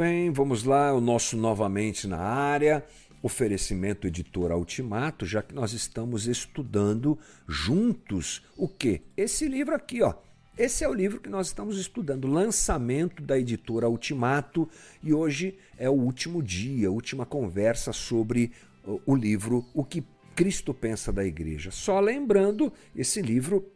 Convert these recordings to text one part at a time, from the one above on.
bem, vamos lá, o nosso novamente na área, oferecimento editora Ultimato, já que nós estamos estudando juntos o que? Esse livro aqui, ó. Esse é o livro que nós estamos estudando, lançamento da editora Ultimato, e hoje é o último dia, última conversa sobre o livro O que Cristo pensa da igreja. Só lembrando, esse livro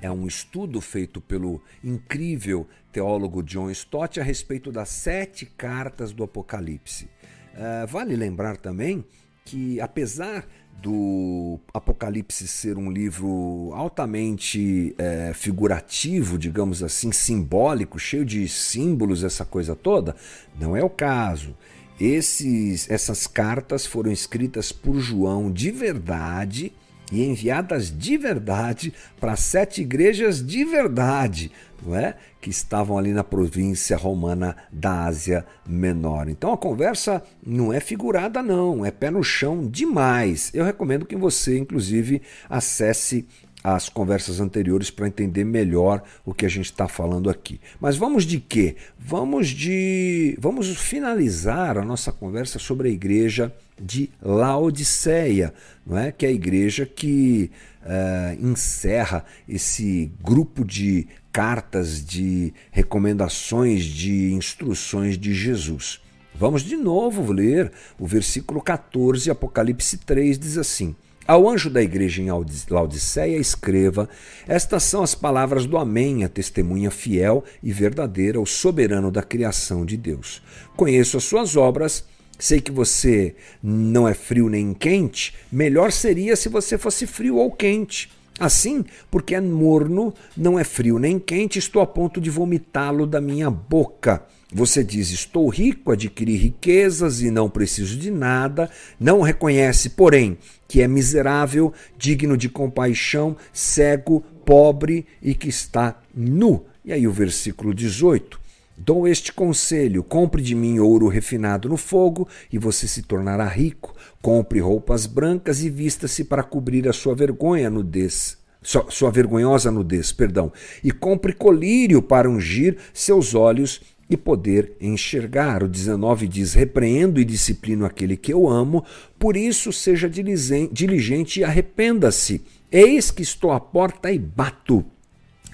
é um estudo feito pelo incrível teólogo John Stott a respeito das sete cartas do Apocalipse. Uh, vale lembrar também que, apesar do Apocalipse ser um livro altamente é, figurativo, digamos assim, simbólico, cheio de símbolos, essa coisa toda, não é o caso. Esses, essas cartas foram escritas por João de verdade e enviadas de verdade para sete igrejas de verdade, não é? que estavam ali na província romana da Ásia Menor. Então a conversa não é figurada não, é pé no chão demais. Eu recomendo que você inclusive acesse as conversas anteriores para entender melhor o que a gente está falando aqui. Mas vamos de quê? Vamos de. Vamos finalizar a nossa conversa sobre a igreja de Laodiceia, não é? que é a igreja que uh, encerra esse grupo de cartas, de recomendações, de instruções de Jesus. Vamos de novo ler o versículo 14, Apocalipse 3 diz assim: ao anjo da igreja em Laodiceia, escreva: Estas são as palavras do Amém, a testemunha fiel e verdadeira, o soberano da criação de Deus. Conheço as suas obras, sei que você não é frio nem quente, melhor seria se você fosse frio ou quente. Assim, porque é morno, não é frio nem quente, estou a ponto de vomitá-lo da minha boca. Você diz: Estou rico, adquiri riquezas e não preciso de nada. Não reconhece, porém, que é miserável, digno de compaixão, cego, pobre e que está nu. E aí o versículo 18. Dou este conselho: compre de mim ouro refinado no fogo, e você se tornará rico. Compre roupas brancas e vista-se para cobrir a sua vergonha, nudez. Sua, sua vergonhosa nudez, perdão. E compre colírio para ungir seus olhos e poder enxergar. O 19 diz: Repreendo e disciplino aquele que eu amo, por isso seja diligente e arrependa-se. Eis que estou à porta e bato.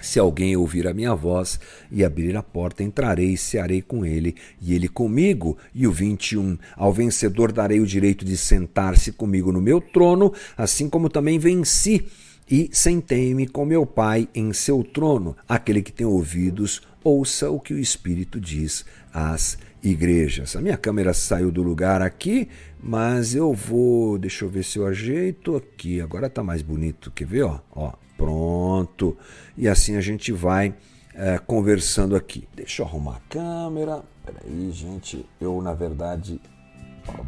Se alguém ouvir a minha voz e abrir a porta, entrarei e cearei com ele, e ele comigo. E o 21, ao vencedor darei o direito de sentar-se comigo no meu trono, assim como também venci e sentei-me com meu Pai em seu trono. Aquele que tem ouvidos, ouça o que o Espírito diz às igrejas. A minha câmera saiu do lugar aqui, mas eu vou. Deixa eu ver se eu ajeito aqui. Agora está mais bonito. Quer ver? Ó, ó, pronto. E assim a gente vai é, conversando aqui. Deixa eu arrumar a câmera. Peraí, gente. Eu, na verdade,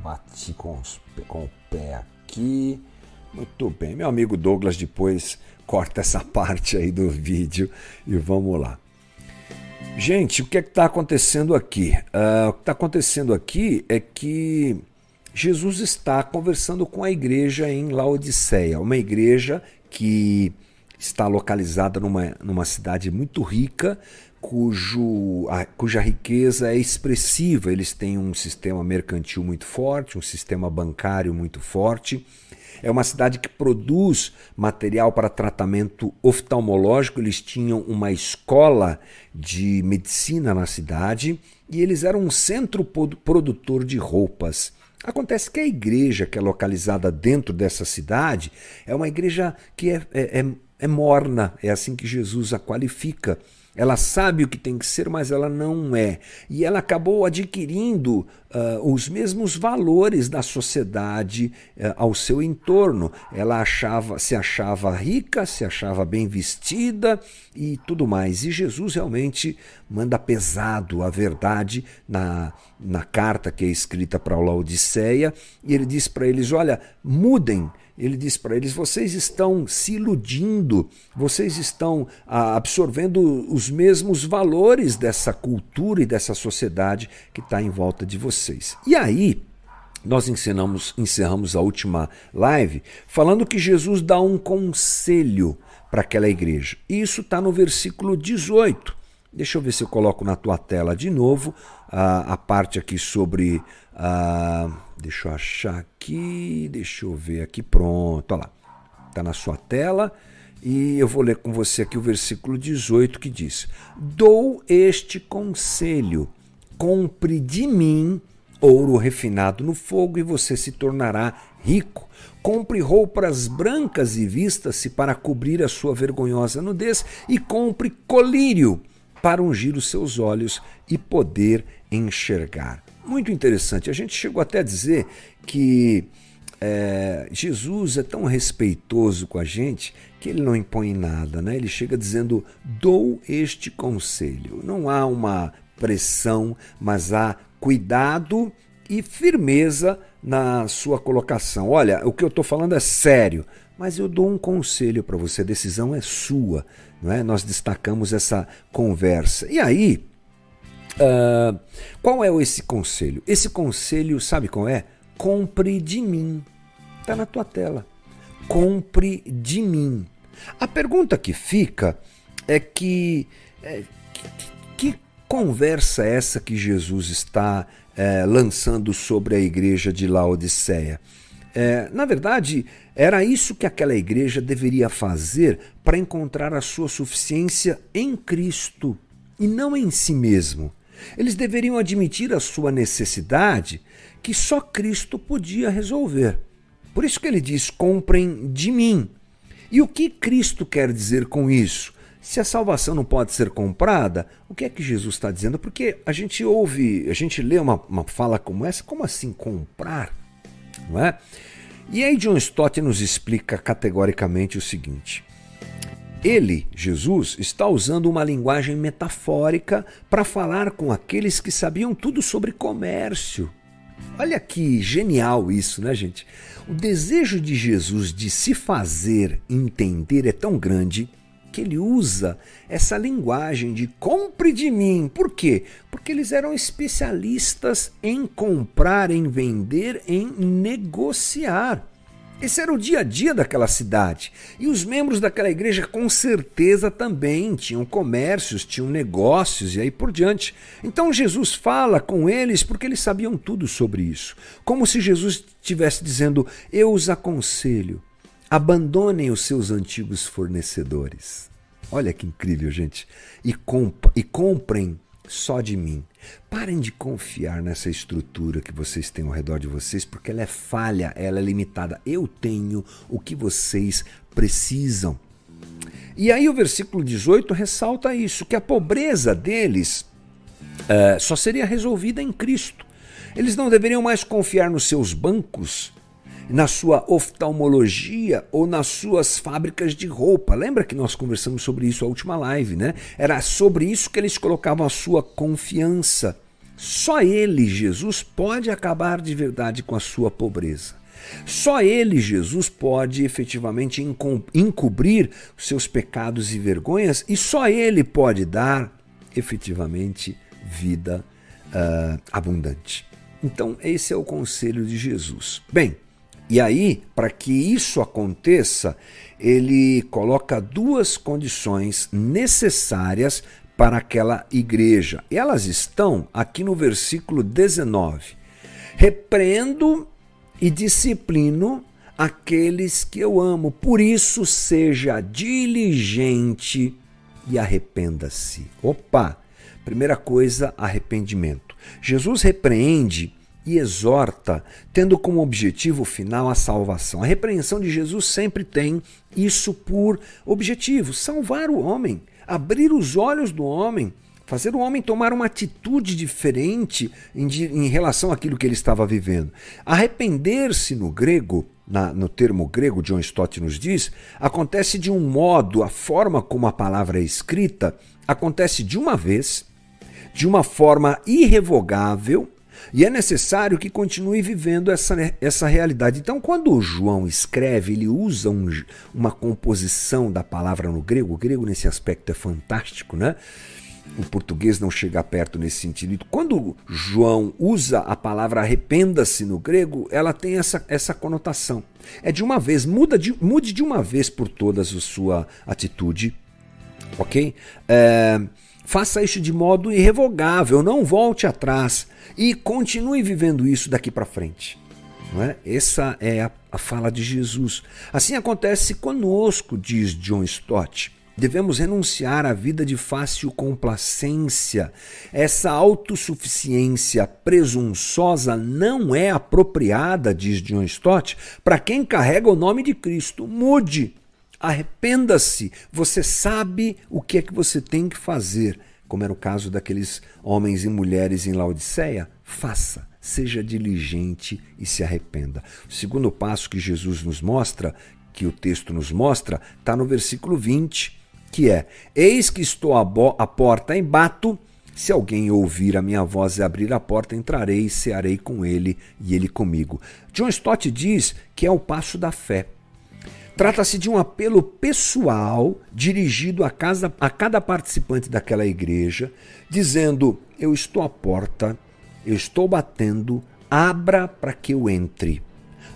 bati com, os, com o pé aqui. Muito bem. Meu amigo Douglas depois corta essa parte aí do vídeo e vamos lá. Gente, o que é que está acontecendo aqui? Uh, o que está acontecendo aqui é que Jesus está conversando com a igreja em Laodiceia, uma igreja que está localizada numa, numa cidade muito rica, cujo, a, cuja riqueza é expressiva. Eles têm um sistema mercantil muito forte, um sistema bancário muito forte é uma cidade que produz material para tratamento oftalmológico. Eles tinham uma escola de medicina na cidade e eles eram um centro produtor de roupas. Acontece que a igreja que é localizada dentro dessa cidade é uma igreja que é, é, é, é morna, é assim que Jesus a qualifica. Ela sabe o que tem que ser, mas ela não é. E ela acabou adquirindo uh, os mesmos valores da sociedade uh, ao seu entorno. Ela achava, se achava rica, se achava bem vestida e tudo mais. E Jesus realmente manda pesado a verdade na, na carta que é escrita para a Laodiceia. E ele diz para eles: olha, mudem ele diz para eles: vocês estão se iludindo, vocês estão ah, absorvendo os mesmos valores dessa cultura e dessa sociedade que está em volta de vocês. E aí, nós encerramos a última live falando que Jesus dá um conselho para aquela igreja. E isso está no versículo 18. Deixa eu ver se eu coloco na tua tela de novo a, a parte aqui sobre. A, deixa eu achar aqui. Deixa eu ver aqui. Pronto, olha lá. Está na sua tela. E eu vou ler com você aqui o versículo 18 que diz: Dou este conselho, compre de mim ouro refinado no fogo e você se tornará rico. Compre roupas brancas e vista-se para cobrir a sua vergonhosa nudez e compre colírio para ungir os seus olhos e poder enxergar. Muito interessante. A gente chegou até a dizer que é, Jesus é tão respeitoso com a gente que ele não impõe nada, né? Ele chega dizendo: dou este conselho. Não há uma pressão, mas há cuidado e firmeza na sua colocação. Olha, o que eu estou falando é sério, mas eu dou um conselho para você. A decisão é sua, não é? Nós destacamos essa conversa. E aí, uh, qual é esse conselho? Esse conselho, sabe qual é? Compre de mim. Está na tua tela. Compre de mim. A pergunta que fica é que, é, que, que conversa é essa que Jesus está é, lançando sobre a igreja de Laodiceia? É, na verdade, era isso que aquela igreja deveria fazer para encontrar a sua suficiência em Cristo e não em si mesmo. Eles deveriam admitir a sua necessidade que só Cristo podia resolver. Por isso que ele diz: comprem de mim. E o que Cristo quer dizer com isso? Se a salvação não pode ser comprada, o que é que Jesus está dizendo? Porque a gente ouve, a gente lê uma, uma fala como essa, como assim comprar? Não é? E aí John Stott nos explica categoricamente o seguinte: ele, Jesus, está usando uma linguagem metafórica para falar com aqueles que sabiam tudo sobre comércio. Olha que genial isso, né, gente? O desejo de Jesus de se fazer entender é tão grande que ele usa essa linguagem de compre de mim. Por quê? Porque eles eram especialistas em comprar, em vender, em negociar. Esse era o dia a dia daquela cidade. E os membros daquela igreja com certeza também tinham comércios, tinham negócios e aí por diante. Então Jesus fala com eles porque eles sabiam tudo sobre isso. Como se Jesus estivesse dizendo: Eu os aconselho, abandonem os seus antigos fornecedores. Olha que incrível, gente. E, comp e comprem só de mim. Parem de confiar nessa estrutura que vocês têm ao redor de vocês, porque ela é falha, ela é limitada. Eu tenho o que vocês precisam. E aí o versículo 18 ressalta isso: que a pobreza deles uh, só seria resolvida em Cristo. Eles não deveriam mais confiar nos seus bancos, na sua oftalmologia ou nas suas fábricas de roupa. Lembra que nós conversamos sobre isso a última live, né? Era sobre isso que eles colocavam a sua confiança. Só ele, Jesus, pode acabar de verdade com a sua pobreza. Só ele, Jesus, pode efetivamente encobrir seus pecados e vergonhas, e só ele pode dar efetivamente vida uh, abundante. Então, esse é o conselho de Jesus. Bem, e aí, para que isso aconteça, ele coloca duas condições necessárias para aquela igreja. E elas estão aqui no versículo 19. Repreendo e disciplino aqueles que eu amo, por isso seja diligente e arrependa-se. Opa! Primeira coisa, arrependimento. Jesus repreende e exorta, tendo como objetivo final a salvação. A repreensão de Jesus sempre tem isso por objetivo: salvar o homem, abrir os olhos do homem, fazer o homem tomar uma atitude diferente em, em relação àquilo que ele estava vivendo. Arrepender-se no grego, na, no termo grego, John Stott nos diz, acontece de um modo, a forma como a palavra é escrita, acontece de uma vez, de uma forma irrevogável e é necessário que continue vivendo essa, essa realidade. Então, quando o João escreve, ele usa um, uma composição da palavra no grego. O grego, nesse aspecto, é fantástico, né? O português não chega perto nesse sentido. Quando João usa a palavra arrependa-se no grego, ela tem essa, essa conotação. É de uma vez, muda de, mude de uma vez por todas a sua atitude, ok? É, Faça isso de modo irrevogável, não volte atrás e continue vivendo isso daqui para frente. Não é? Essa é a, a fala de Jesus. Assim acontece conosco, diz John Stott. Devemos renunciar à vida de fácil complacência. Essa autossuficiência presunçosa não é apropriada, diz John Stott, para quem carrega o nome de Cristo. Mude, arrependa-se. Você sabe o que é que você tem que fazer. Como era o caso daqueles homens e mulheres em Laodiceia, faça seja diligente e se arrependa. O segundo passo que Jesus nos mostra, que o texto nos mostra, está no versículo 20 que é: Eis que estou à porta e bato. Se alguém ouvir a minha voz e abrir a porta, entrarei e cearei com ele e ele comigo. John Stott diz que é o passo da fé. Trata-se de um apelo pessoal dirigido a, casa, a cada participante daquela igreja, dizendo: Eu estou à porta, eu estou batendo, abra para que eu entre.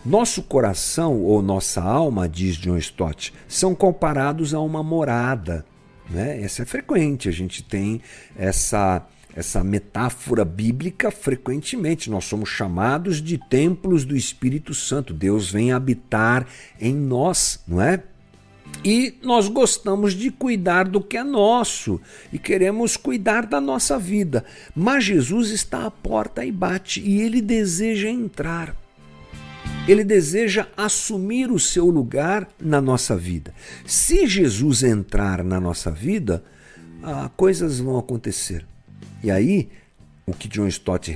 Nosso coração ou nossa alma, diz John Stott, são comparados a uma morada. Né? Essa é frequente, a gente tem essa, essa metáfora bíblica frequentemente. Nós somos chamados de templos do Espírito Santo. Deus vem habitar em nós, não é? E nós gostamos de cuidar do que é nosso e queremos cuidar da nossa vida. Mas Jesus está à porta e bate e ele deseja entrar. Ele deseja assumir o seu lugar na nossa vida. Se Jesus entrar na nossa vida, ah, coisas vão acontecer. E aí, o que John Stott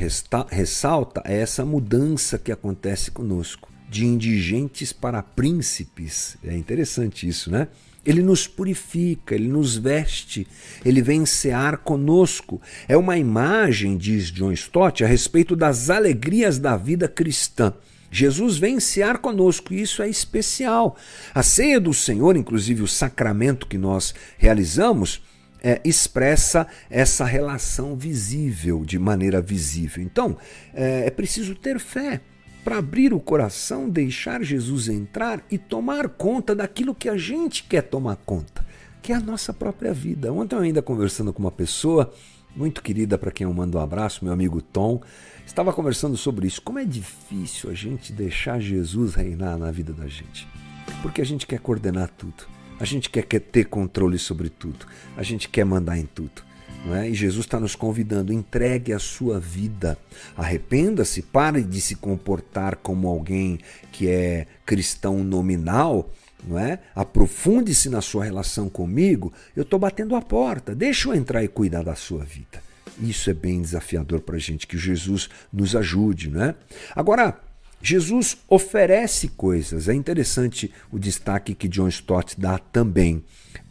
ressalta é essa mudança que acontece conosco, de indigentes para príncipes. É interessante isso, né? Ele nos purifica, ele nos veste, ele vem cear conosco. É uma imagem, diz John Stott, a respeito das alegrias da vida cristã. Jesus vem cear conosco e isso é especial. A ceia do Senhor, inclusive o sacramento que nós realizamos, é, expressa essa relação visível, de maneira visível. Então, é, é preciso ter fé para abrir o coração, deixar Jesus entrar e tomar conta daquilo que a gente quer tomar conta, que é a nossa própria vida. Ontem eu ainda conversando com uma pessoa muito querida para quem eu mando um abraço, meu amigo Tom, estava conversando sobre isso. Como é difícil a gente deixar Jesus reinar na vida da gente. Porque a gente quer coordenar tudo. A gente quer, ter controle sobre tudo. A gente quer mandar em tudo. É? E Jesus está nos convidando, entregue a sua vida, arrependa-se, pare de se comportar como alguém que é cristão nominal não é? Aprofunde-se na sua relação comigo. Eu estou batendo a porta. Deixa eu entrar e cuidar da sua vida. Isso é bem desafiador para a gente, que Jesus nos ajude, não é? Agora, Jesus oferece coisas. É interessante o destaque que John Stott dá também.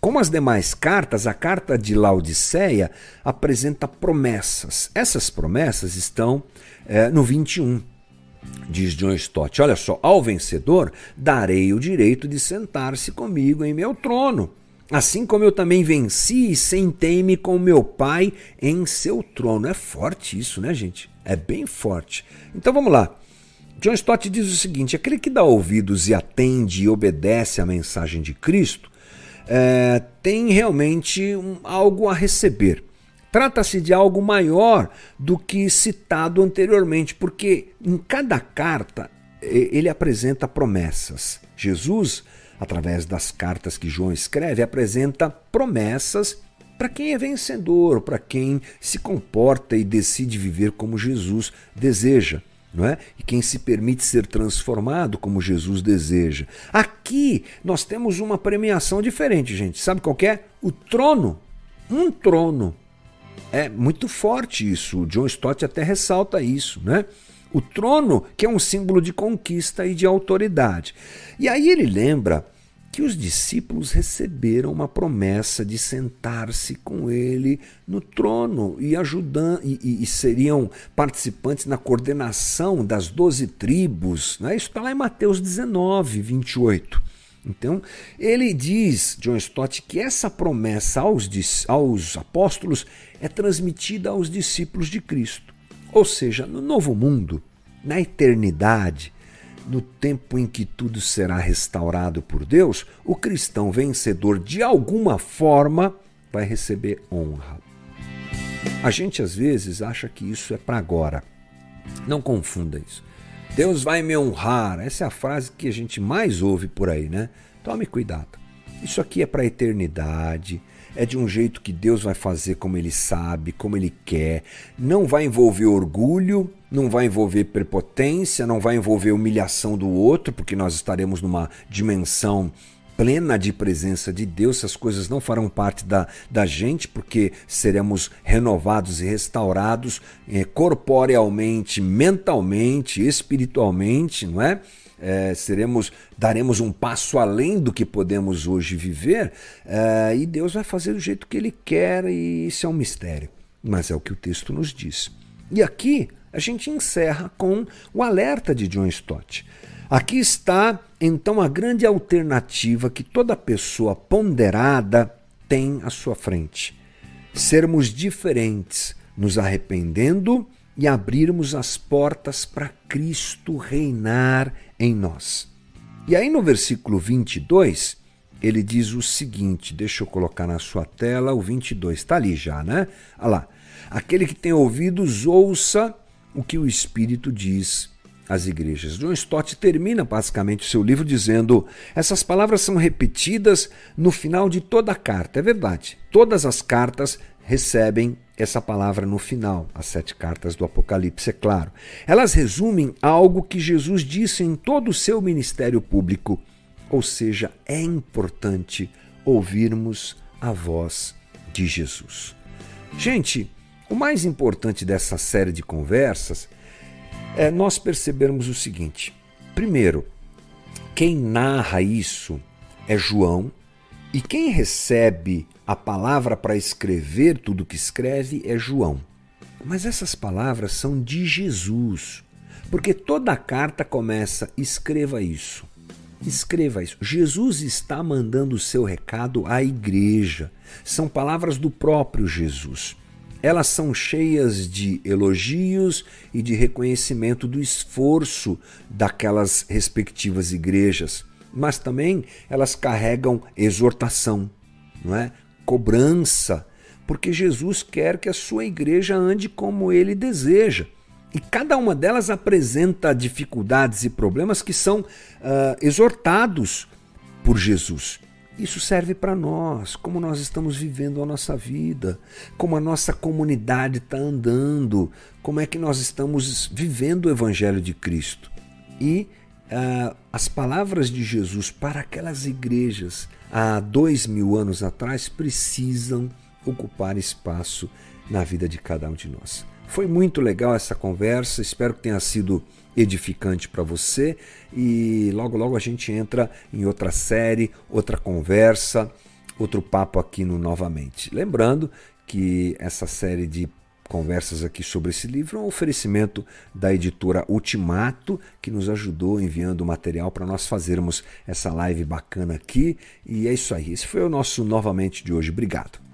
Como as demais cartas, a carta de Laodiceia apresenta promessas. Essas promessas estão é, no 21. Diz John Stott: Olha só, ao vencedor darei o direito de sentar-se comigo em meu trono. Assim como eu também venci e sentei-me com meu pai em seu trono. É forte isso, né, gente? É bem forte. Então vamos lá. John Stott diz o seguinte: aquele que dá ouvidos e atende e obedece à mensagem de Cristo é, tem realmente um, algo a receber. Trata-se de algo maior do que citado anteriormente, porque em cada carta ele apresenta promessas. Jesus, através das cartas que João escreve, apresenta promessas para quem é vencedor, para quem se comporta e decide viver como Jesus deseja. Não é? E quem se permite ser transformado como Jesus deseja. Aqui nós temos uma premiação diferente, gente. Sabe qual é? O trono. Um trono é muito forte isso. O John Stott até ressalta isso, né? O trono, que é um símbolo de conquista e de autoridade. E aí ele lembra que os discípulos receberam uma promessa de sentar-se com ele no trono e ajudando e, e, e, seriam participantes na coordenação das doze tribos. Né? Isso está lá em Mateus 19, 28. Então, ele diz, John Stott, que essa promessa aos, aos apóstolos é transmitida aos discípulos de Cristo. Ou seja, no novo mundo, na eternidade, no tempo em que tudo será restaurado por Deus, o cristão vencedor de alguma forma vai receber honra. A gente às vezes acha que isso é para agora. Não confunda isso. Deus vai me honrar. Essa é a frase que a gente mais ouve por aí, né? Tome cuidado. Isso aqui é para a eternidade. É de um jeito que Deus vai fazer como Ele sabe, como Ele quer. Não vai envolver orgulho, não vai envolver prepotência, não vai envolver humilhação do outro, porque nós estaremos numa dimensão plena de presença de Deus, essas coisas não farão parte da, da gente, porque seremos renovados e restaurados é, corporealmente, mentalmente, espiritualmente, não é? É? seremos, daremos um passo além do que podemos hoje viver, é, e Deus vai fazer do jeito que Ele quer, e isso é um mistério. Mas é o que o texto nos diz. E aqui a gente encerra com o alerta de John Stott. Aqui está então a grande alternativa que toda pessoa ponderada tem à sua frente: sermos diferentes, nos arrependendo e abrirmos as portas para Cristo reinar em nós. E aí no versículo 22, ele diz o seguinte: deixa eu colocar na sua tela o 22, está ali já, né? Olha lá. Aquele que tem ouvidos, ouça o que o Espírito diz às igrejas. John Stott termina basicamente o seu livro dizendo: essas palavras são repetidas no final de toda a carta. É verdade, todas as cartas recebem essa palavra no final, as sete cartas do Apocalipse, é claro. Elas resumem algo que Jesus disse em todo o seu ministério público, ou seja, é importante ouvirmos a voz de Jesus. Gente, o mais importante dessa série de conversas é nós percebermos o seguinte: primeiro, quem narra isso é João, e quem recebe a palavra para escrever tudo que escreve é João. Mas essas palavras são de Jesus, porque toda a carta começa: escreva isso. Escreva isso. Jesus está mandando o seu recado à igreja. São palavras do próprio Jesus elas são cheias de elogios e de reconhecimento do esforço daquelas respectivas igrejas, mas também elas carregam exortação, não é? Cobrança, porque Jesus quer que a sua igreja ande como ele deseja. E cada uma delas apresenta dificuldades e problemas que são uh, exortados por Jesus. Isso serve para nós, como nós estamos vivendo a nossa vida, como a nossa comunidade está andando, como é que nós estamos vivendo o Evangelho de Cristo. E uh, as palavras de Jesus para aquelas igrejas há dois mil anos atrás precisam ocupar espaço na vida de cada um de nós. Foi muito legal essa conversa, espero que tenha sido edificante para você e logo logo a gente entra em outra série, outra conversa, outro papo aqui no novamente. Lembrando que essa série de conversas aqui sobre esse livro é um oferecimento da editora Ultimato, que nos ajudou enviando material para nós fazermos essa live bacana aqui. E é isso aí. Esse foi o nosso novamente de hoje. Obrigado.